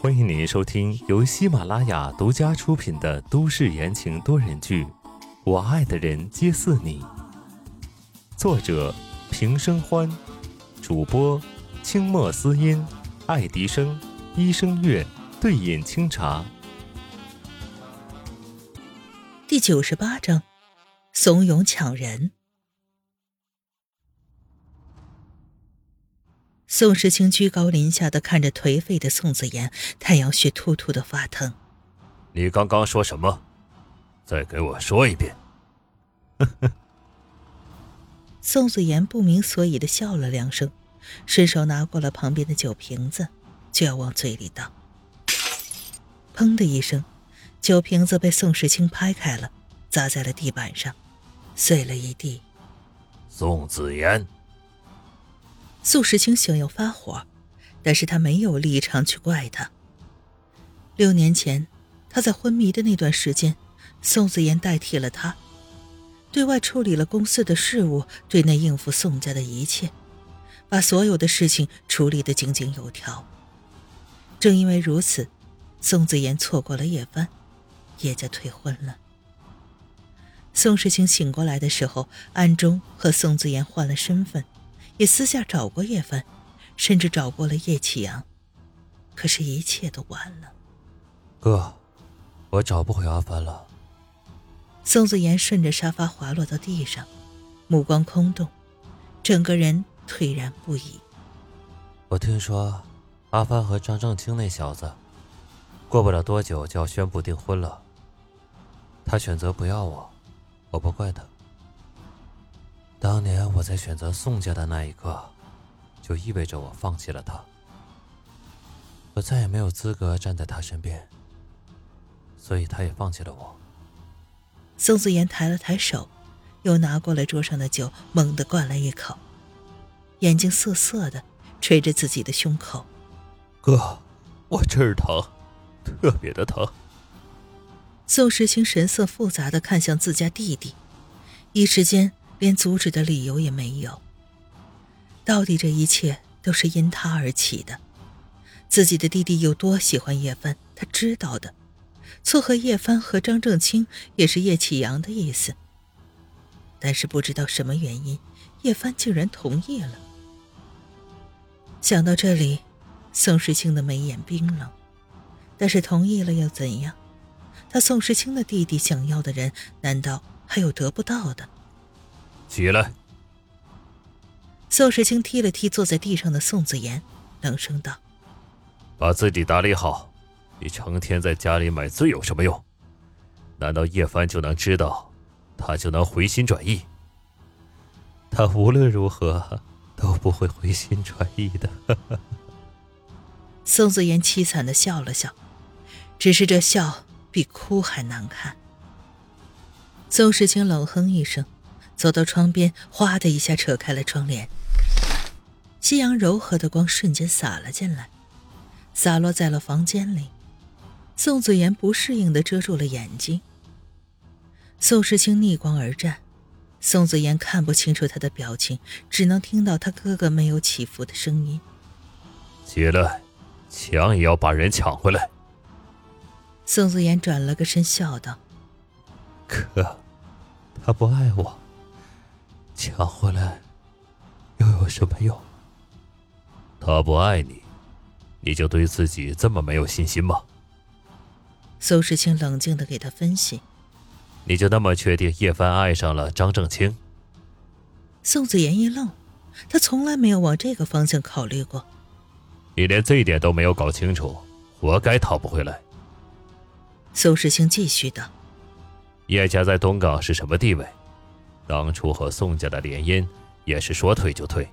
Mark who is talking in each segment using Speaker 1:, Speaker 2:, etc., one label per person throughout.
Speaker 1: 欢迎您收听由喜马拉雅独家出品的都市言情多人剧《我爱的人皆似你》，作者平生欢，主播清墨思音、爱迪生、一生月、对饮清茶。
Speaker 2: 第九十八章，怂恿抢人。宋时清居高临下的看着颓废的宋子言，太阳穴突突的发疼。
Speaker 3: 你刚刚说什么？再给我说一遍。
Speaker 2: 宋子言不明所以的笑了两声，伸手拿过了旁边的酒瓶子，就要往嘴里倒。砰的一声，酒瓶子被宋时清拍开了，砸在了地板上，碎了一地。
Speaker 3: 宋子言。
Speaker 2: 宋时清想要发火，但是他没有立场去怪他。六年前，他在昏迷的那段时间，宋子言代替了他，对外处理了公司的事务，对内应付宋家的一切，把所有的事情处理得井井有条。正因为如此，宋子言错过了叶帆，叶家退婚了。宋时清醒过来的时候，暗中和宋子言换了身份。也私下找过叶帆，甚至找过了叶启阳，可是，一切都晚了。
Speaker 3: 哥，我找不回阿帆了。
Speaker 2: 宋子言顺着沙发滑落到地上，目光空洞，整个人颓然不已。
Speaker 3: 我听说，阿帆和张正清那小子，过不了多久就要宣布订婚了。他选择不要我，我不怪他。当年我在选择宋家的那一刻，就意味着我放弃了他。我再也没有资格站在他身边，所以他也放弃了我。
Speaker 2: 宋子言抬了抬手，又拿过了桌上的酒，猛地灌了一口，眼睛涩涩的捶着自己的胸口。
Speaker 3: 哥，我这儿疼，特别的疼。
Speaker 2: 宋时清神色复杂的看向自家弟弟，一时间。连阻止的理由也没有。到底这一切都是因他而起的。自己的弟弟有多喜欢叶帆，他知道的。撮合叶帆和张正清也是叶启阳的意思。但是不知道什么原因，叶帆竟然同意了。想到这里，宋时清的眉眼冰冷。但是同意了又怎样？他宋时清的弟弟想要的人，难道还有得不到的？
Speaker 3: 起来！
Speaker 2: 宋时清踢了踢坐在地上的宋子言，冷声道：“
Speaker 3: 把自己打理好，你成天在家里买醉有什么用？难道叶凡就能知道，他就能回心转意？他无论如何都不会回心转意的。”
Speaker 2: 宋子言凄惨的笑了笑，只是这笑比哭还难看。宋时清冷哼一声。走到窗边，哗的一下扯开了窗帘。夕阳柔和的光瞬间洒了进来，洒落在了房间里。宋子言不适应的遮住了眼睛。宋时清逆光而战，宋子言看不清楚他的表情，只能听到他哥哥没有起伏的声音：“
Speaker 3: 起来，抢也要把人抢回来。”
Speaker 2: 宋子言转了个身，笑道：“
Speaker 3: 哥，他不爱我。”抢回来，又有什么用？他不爱你，你就对自己这么没有信心吗？
Speaker 2: 苏世清冷静的给他分析：“
Speaker 3: 你就那么确定叶帆爱上了张正清？”
Speaker 2: 宋子言一愣，他从来没有往这个方向考虑过。
Speaker 3: 你连这一点都没有搞清楚，活该讨不回来。
Speaker 2: 苏世清继续道：“
Speaker 3: 叶家在东港是什么地位？”当初和宋家的联姻也是说退就退，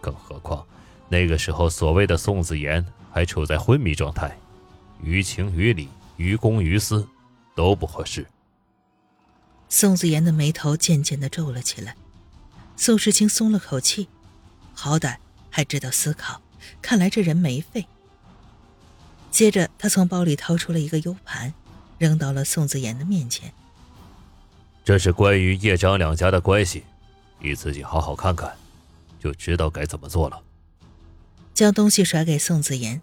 Speaker 3: 更何况那个时候所谓的宋子言还处在昏迷状态，于情于理、于公于私都不合适。
Speaker 2: 宋子言的眉头渐渐的皱了起来，宋时清松了口气，好歹还知道思考，看来这人没废。接着，他从包里掏出了一个 U 盘，扔到了宋子言的面前。
Speaker 3: 这是关于叶张两家的关系，你自己好好看看，就知道该怎么做了。
Speaker 2: 将东西甩给宋子言，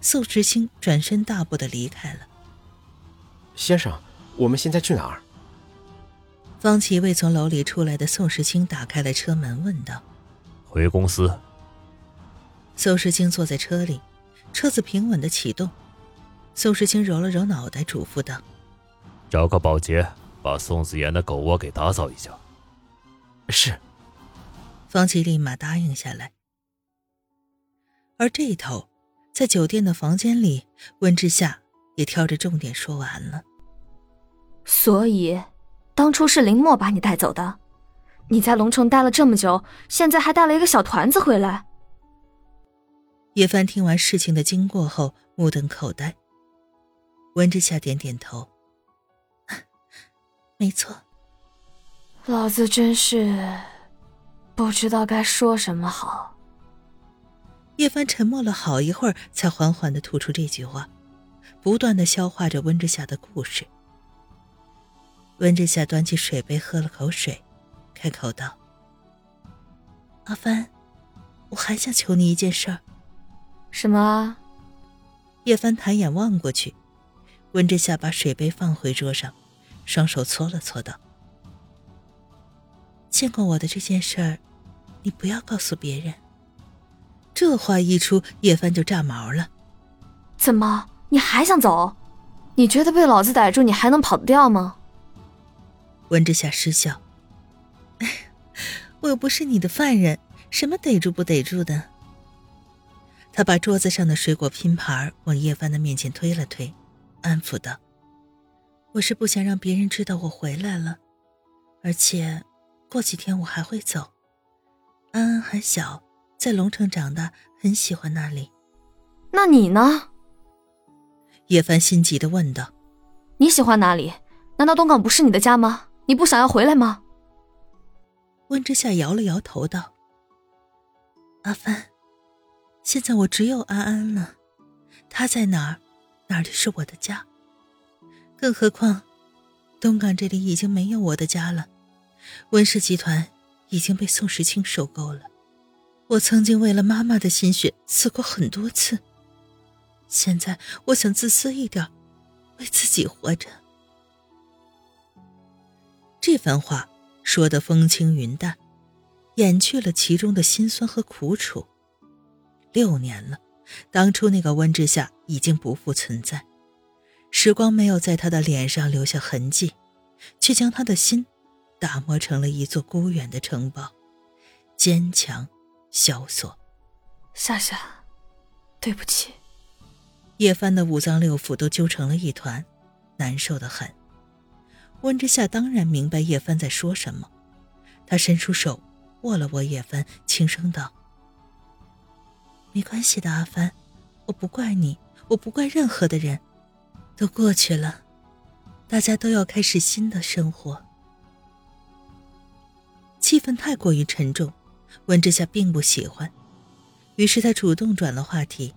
Speaker 2: 宋时清转身大步的离开了。
Speaker 4: 先生，我们现在去哪儿？
Speaker 2: 方琦为从楼里出来的宋时清打开了车门，问道：“
Speaker 3: 回公司。”
Speaker 2: 宋时清坐在车里，车子平稳的启动。宋时清揉了揉脑袋，嘱咐道：“
Speaker 3: 找个保洁，把宋子妍的狗窝给打扫一下。”
Speaker 4: 是。
Speaker 2: 方琦立马答应下来。而这一头，在酒店的房间里，温之夏也挑着重点说完了。
Speaker 5: 所以，当初是林墨把你带走的。你在龙城待了这么久，现在还带了一个小团子回来。
Speaker 2: 叶帆听完事情的经过后，目瞪口呆。温之夏点点头：“没错。”
Speaker 5: 老子真是不知道该说什么好。
Speaker 2: 叶帆沉默了好一会儿，才缓缓的吐出这句话，不断的消化着温之夏的故事。温之夏端起水杯喝了口水，开口道：“阿帆，我还想求你一件事儿。”“
Speaker 5: 什么？”
Speaker 2: 叶帆抬眼望过去，温之夏把水杯放回桌上，双手搓了搓道。见过我的这件事儿，你不要告诉别人。这话一出，叶帆就炸毛了。
Speaker 5: 怎么，你还想走？你觉得被老子逮住，你还能跑得掉吗？
Speaker 2: 温之夏失笑。我又不是你的犯人，什么逮住不逮住的？他把桌子上的水果拼盘往叶帆的面前推了推，安抚道：“我是不想让别人知道我回来了，而且……”过几天我还会走。安安还小，在龙城长大，很喜欢那里。
Speaker 5: 那你呢？
Speaker 2: 叶凡心急的问道：“
Speaker 5: 你喜欢哪里？难道东港不是你的家吗？你不想要回来吗？”
Speaker 2: 温之夏摇了摇头道：“阿帆，现在我只有安安了，他在哪儿，哪里是我的家。更何况，东港这里已经没有我的家了。”温氏集团已经被宋时清收购了。我曾经为了妈妈的心血死过很多次。现在我想自私一点，为自己活着。这番话说得风轻云淡，掩去了其中的辛酸和苦楚。六年了，当初那个温之夏已经不复存在，时光没有在他的脸上留下痕迹，却将他的心。打磨成了一座孤远的城堡，坚强、萧索。
Speaker 5: 夏夏，对不起。
Speaker 2: 叶帆的五脏六腑都揪成了一团，难受的很。温之夏当然明白叶帆在说什么，他伸出手握了握叶帆，轻声道：“没关系的，阿帆，我不怪你，我不怪任何的人，都过去了，大家都要开始新的生活。”气氛太过于沉重，温之夏并不喜欢，于是他主动转了话题。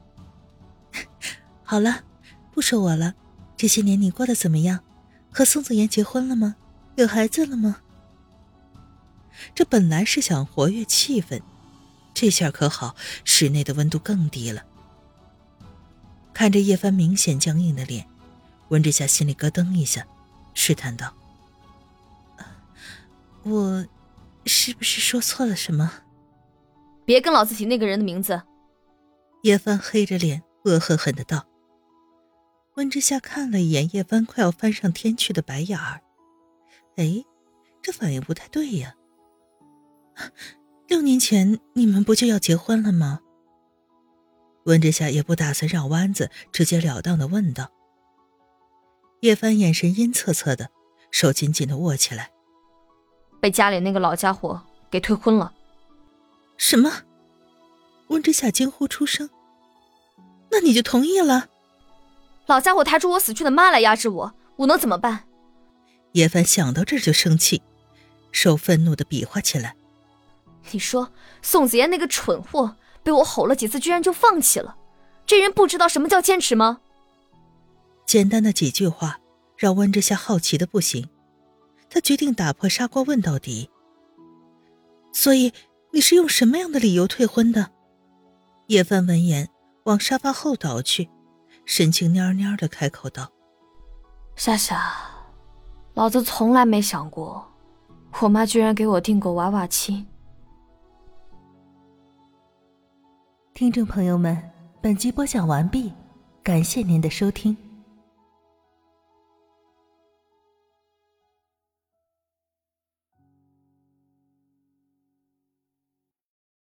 Speaker 2: 好了，不说我了。这些年你过得怎么样？和宋子言结婚了吗？有孩子了吗？这本来是想活跃气氛，这下可好，室内的温度更低了。看着叶帆明显僵硬的脸，温之夏心里咯噔一下，试探道：“我。”是不是说错了什么？
Speaker 5: 别跟老子提那个人的名字！
Speaker 2: 叶帆黑着脸，恶狠狠的道。温之夏看了一眼叶帆快要翻上天去的白眼儿，哎，这反应不太对呀。六年前你们不就要结婚了吗？温之夏也不打算绕弯子，直截了当的问道。叶帆眼神阴恻恻的，手紧紧的握起来。
Speaker 5: 被家里那个老家伙给退婚了。
Speaker 2: 什么？温之夏惊呼出声。那你就同意了？
Speaker 5: 老家伙抬出我死去的妈来压制我，我能怎么办？
Speaker 2: 叶凡想到这儿就生气，手愤怒的比划起来。
Speaker 5: 你说宋子言那个蠢货被我吼了几次，居然就放弃了？这人不知道什么叫坚持吗？
Speaker 2: 简单的几句话，让温之夏好奇的不行。他决定打破砂锅问到底。所以你是用什么样的理由退婚的？叶帆闻言，往沙发后倒去，神情蔫蔫的开口道：“
Speaker 5: 夏夏，老子从来没想过，我妈居然给我订过娃娃亲。”
Speaker 6: 听众朋友们，本集播讲完毕，感谢您的收听。